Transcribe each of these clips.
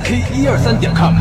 k 一二三点 com。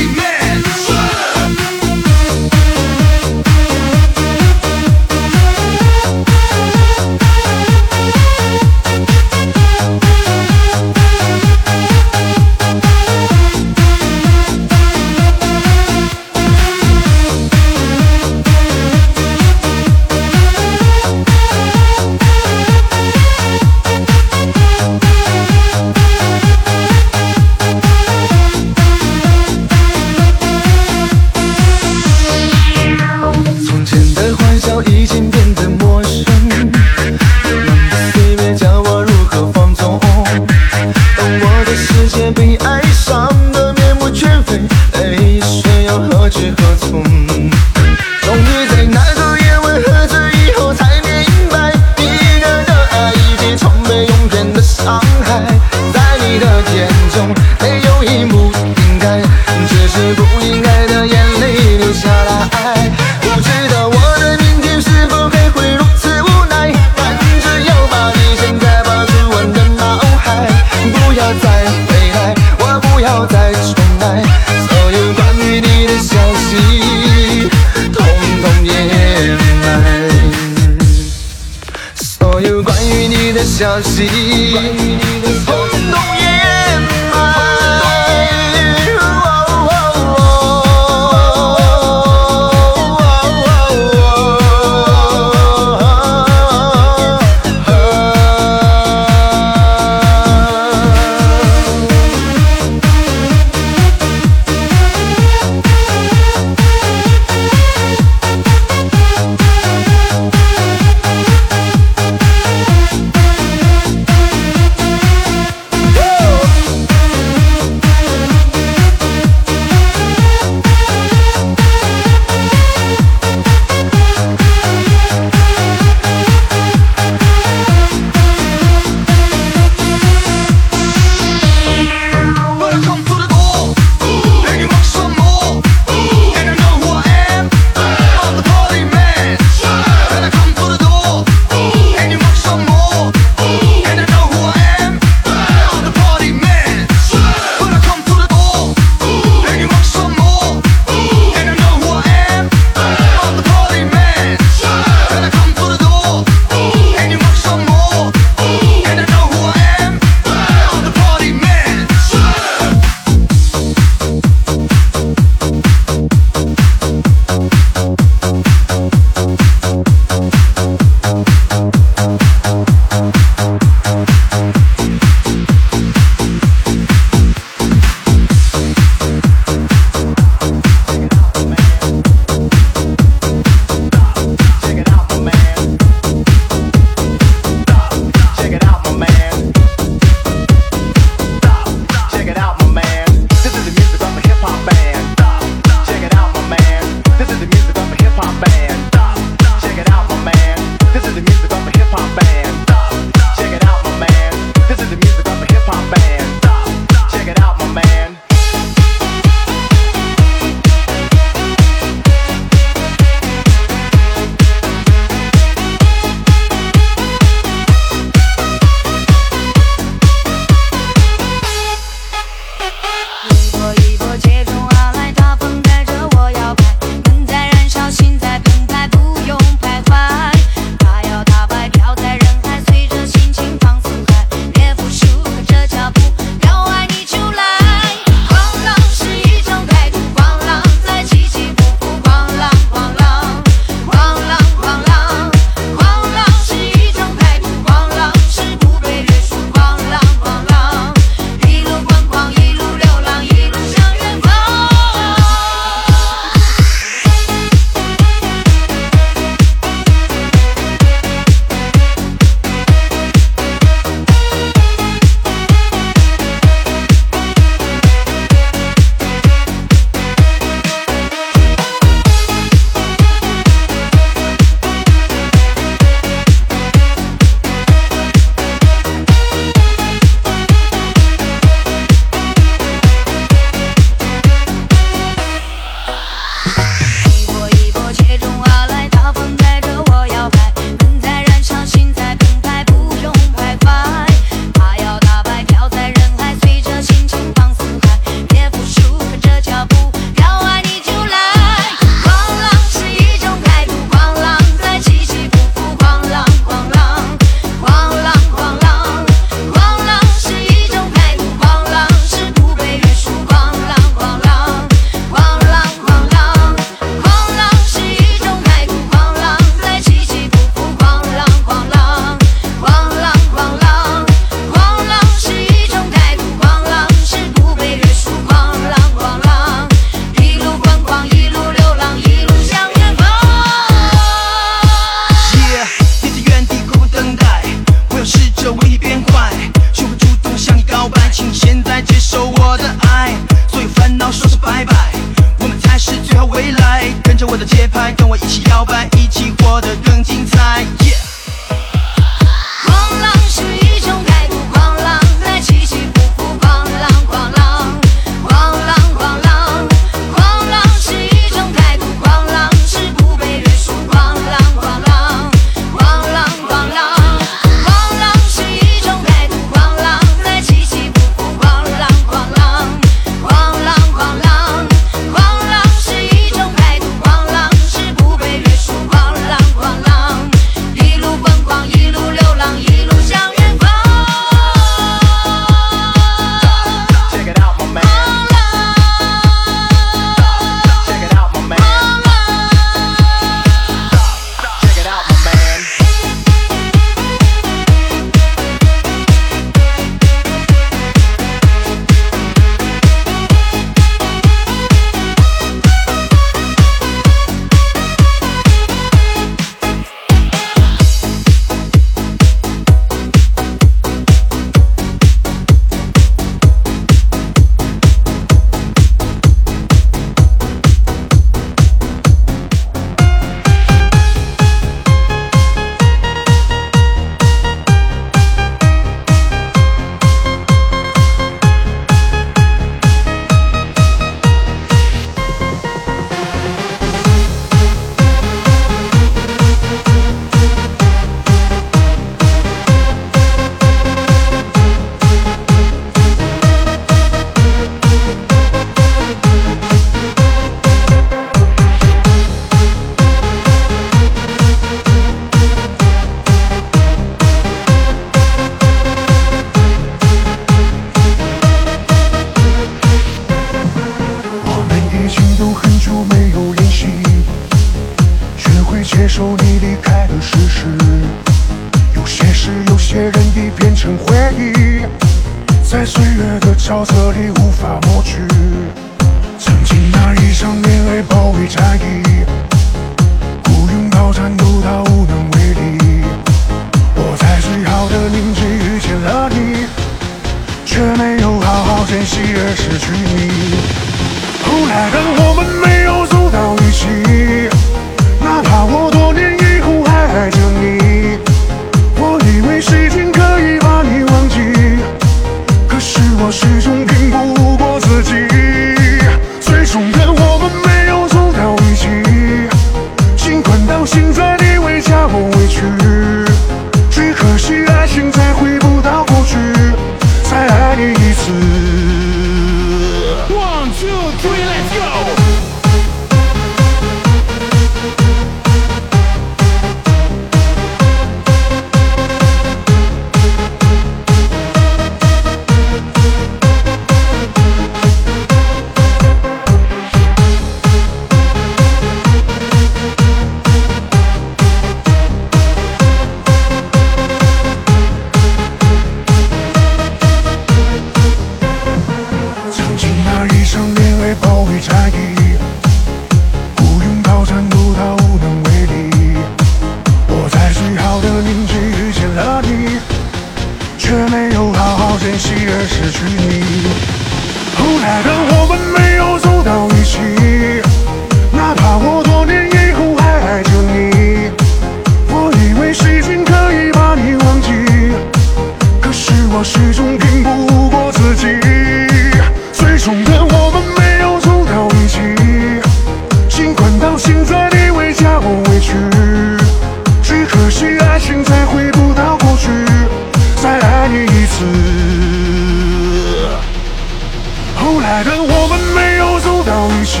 爱的我们没有走到一起，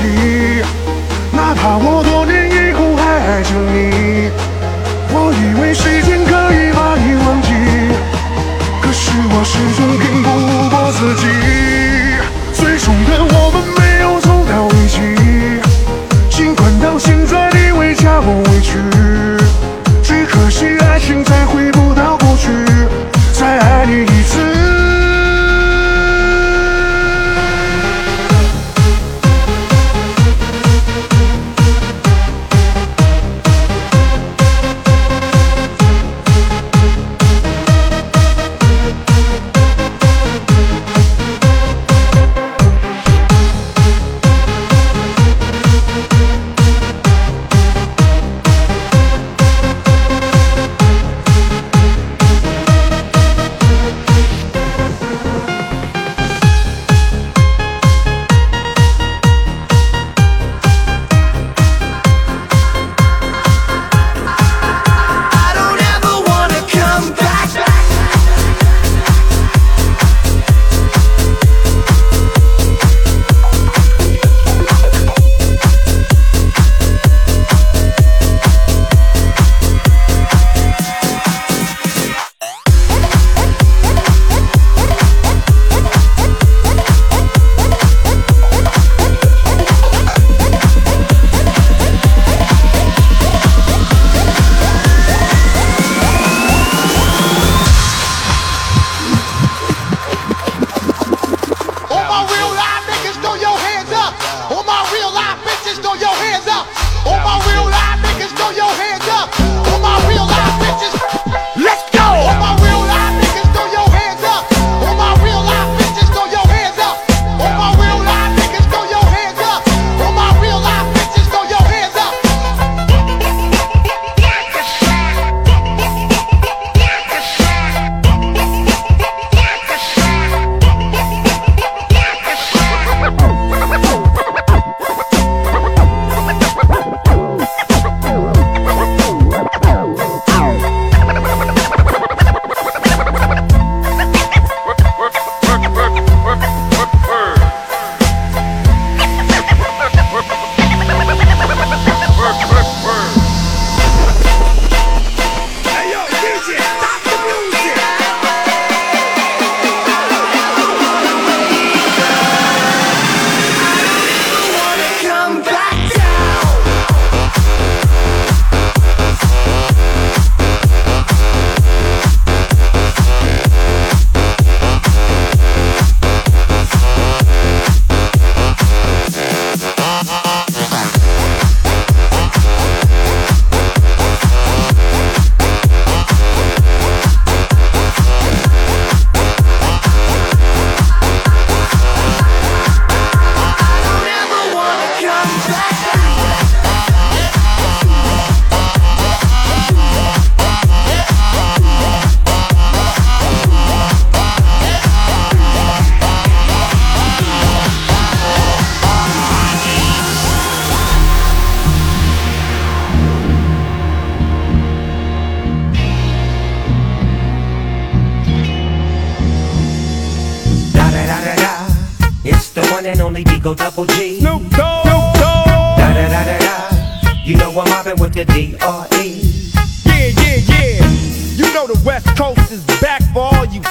哪怕我多年以后还爱着你，我以为时间可以把你忘记，可是我始终骗不过自己。One and only Digo Double G. Snoop Dogg. Da da da da da. You know I'm mobbing with the D.R.E. Yeah, yeah, yeah. You know the West Coast is back for all you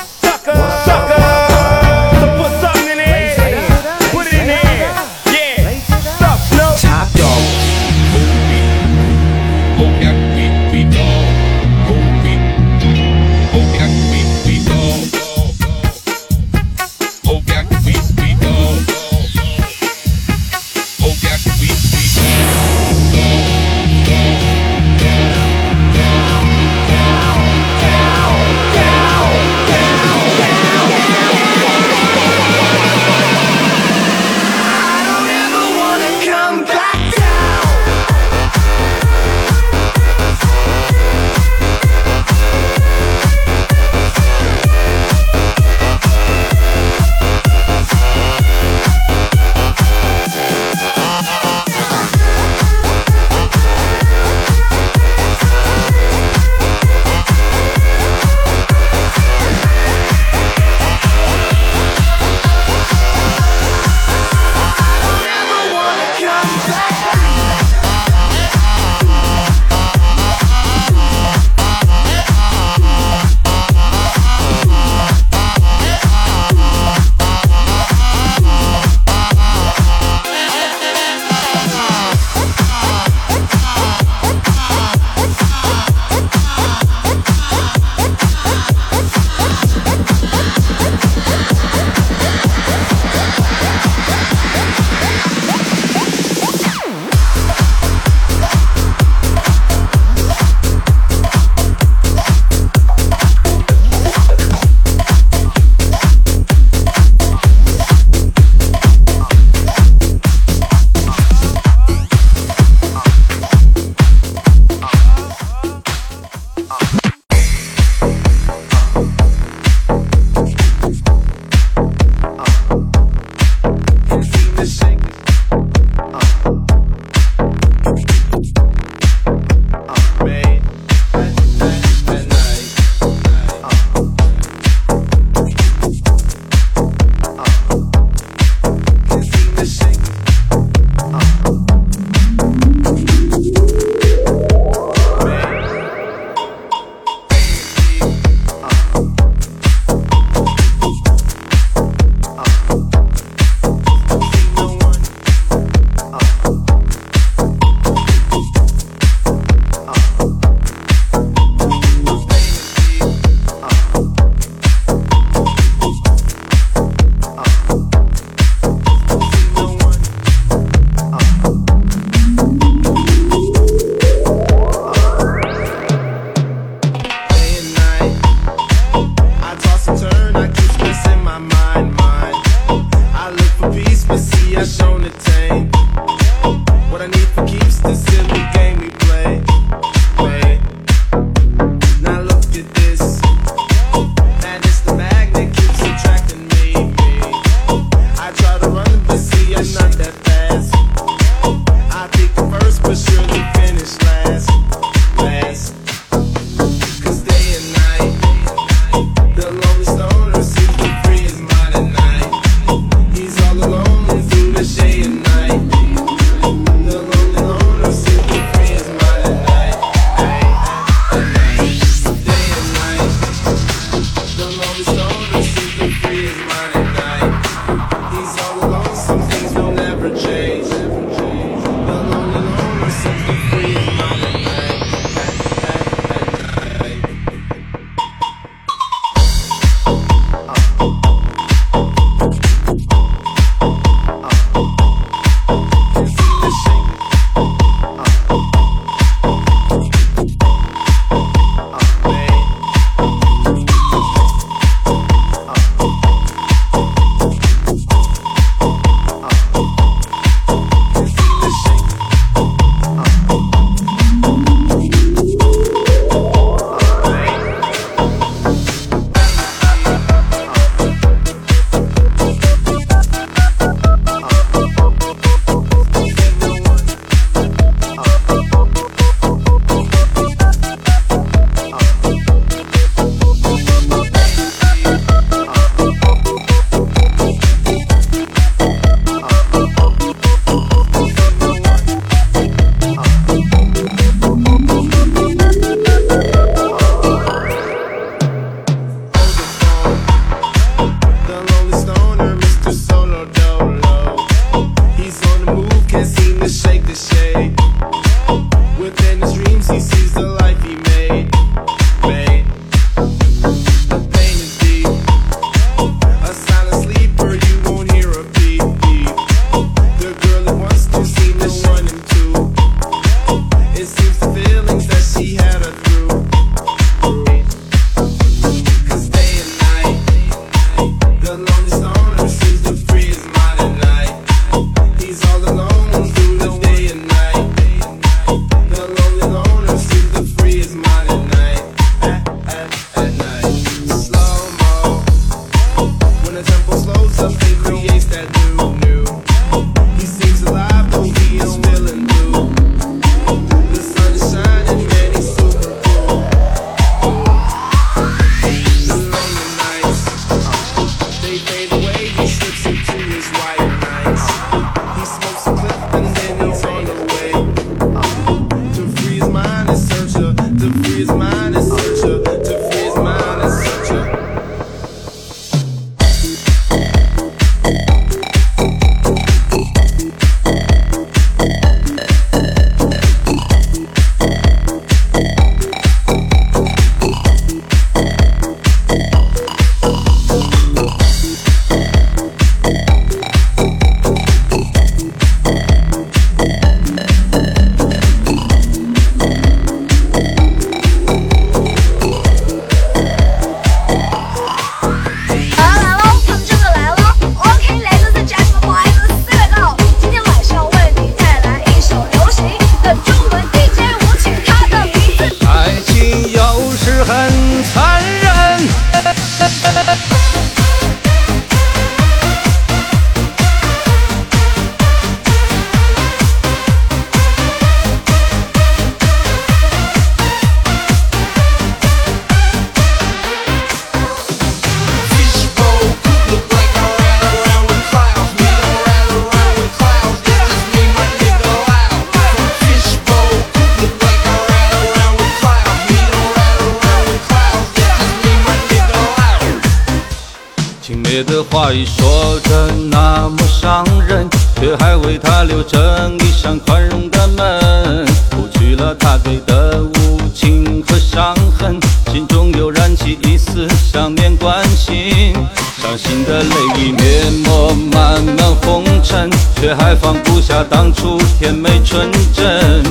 话已说的那么伤人却还为他留着一扇宽容的门拂去了他给的无情和伤痕心中又燃起一丝想念关心伤心的泪已淹没漫漫红尘却还放不下当初甜美纯真。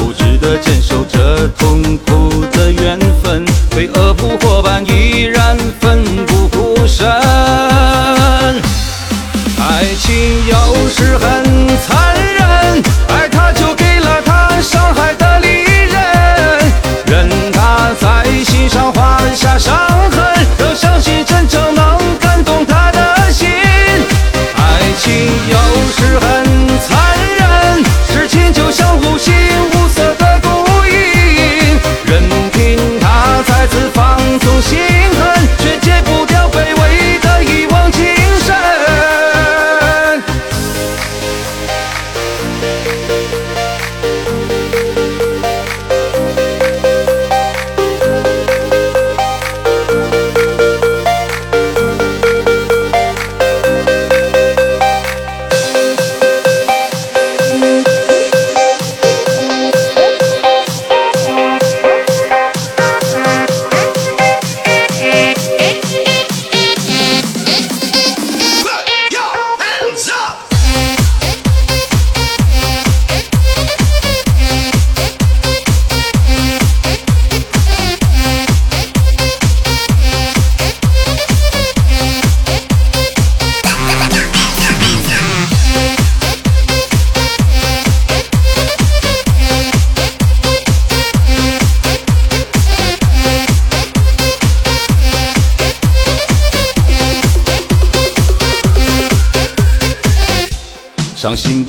固执的坚守着痛苦的缘分飞蛾扑火般依然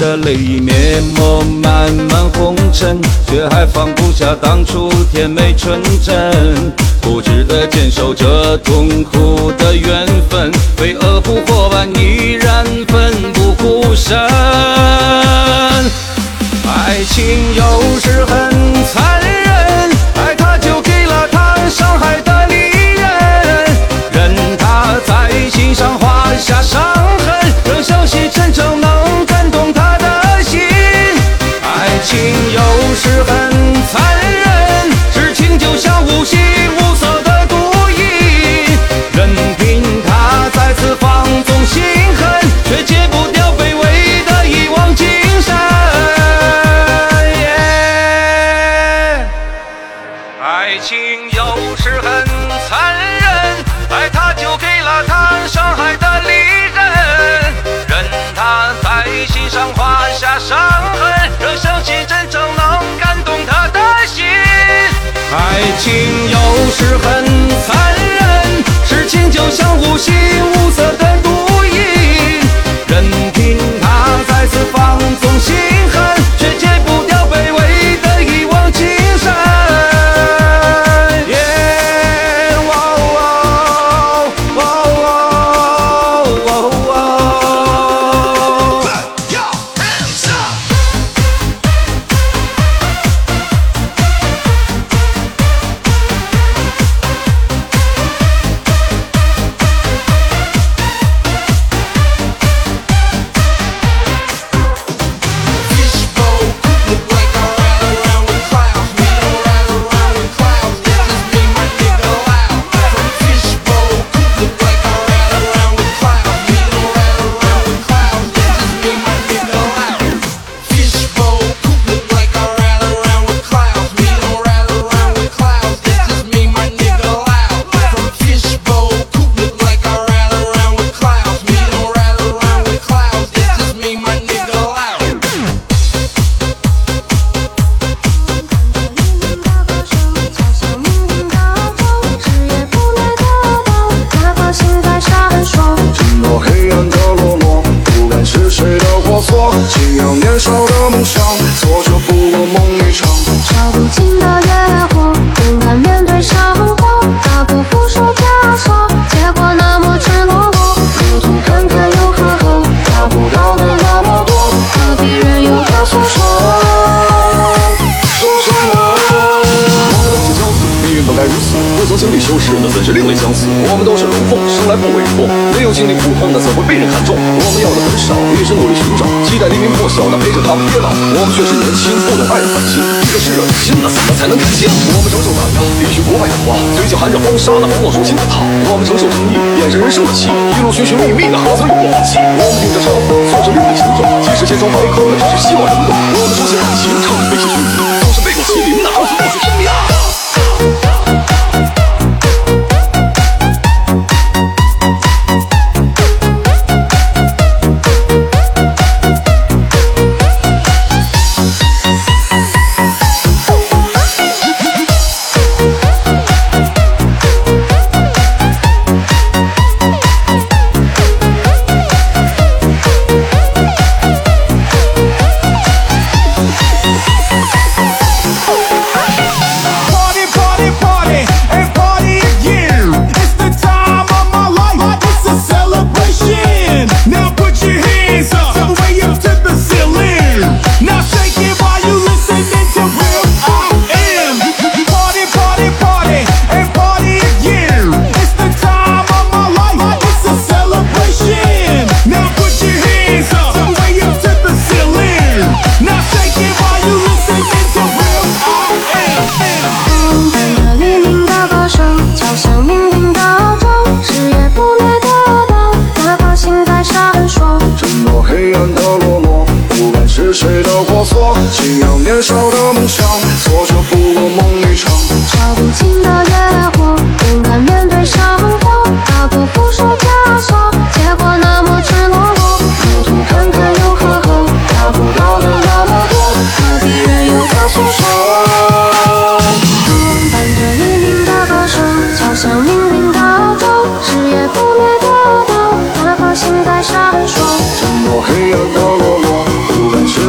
的泪已淹没漫漫红尘，却还放不下当初甜美纯真。固执的坚守着痛苦的缘分，飞蛾扑火般依然奋不顾身。爱情有时很残。是很我们承受争议，眼神人生的气，一路寻寻觅觅的何曾有过放弃？我们顶着伤，做着另类行走，即使千疮百孔，只是希望能懂。我们书写感情，唱着悲喜剧，都是背过。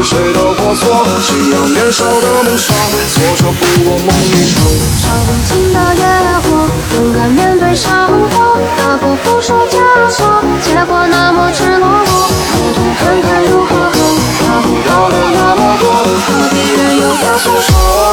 谁的过错？夕阳年少的梦想，挫折不过梦一场。烧不尽的野火，勇敢面对生活，打破缚束枷锁，结果那么赤裸裸。孤独看看如何不，要的那么多，何必任由它诉说？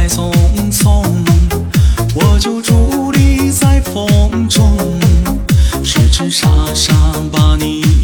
太匆匆我就伫立在风中痴痴傻傻把你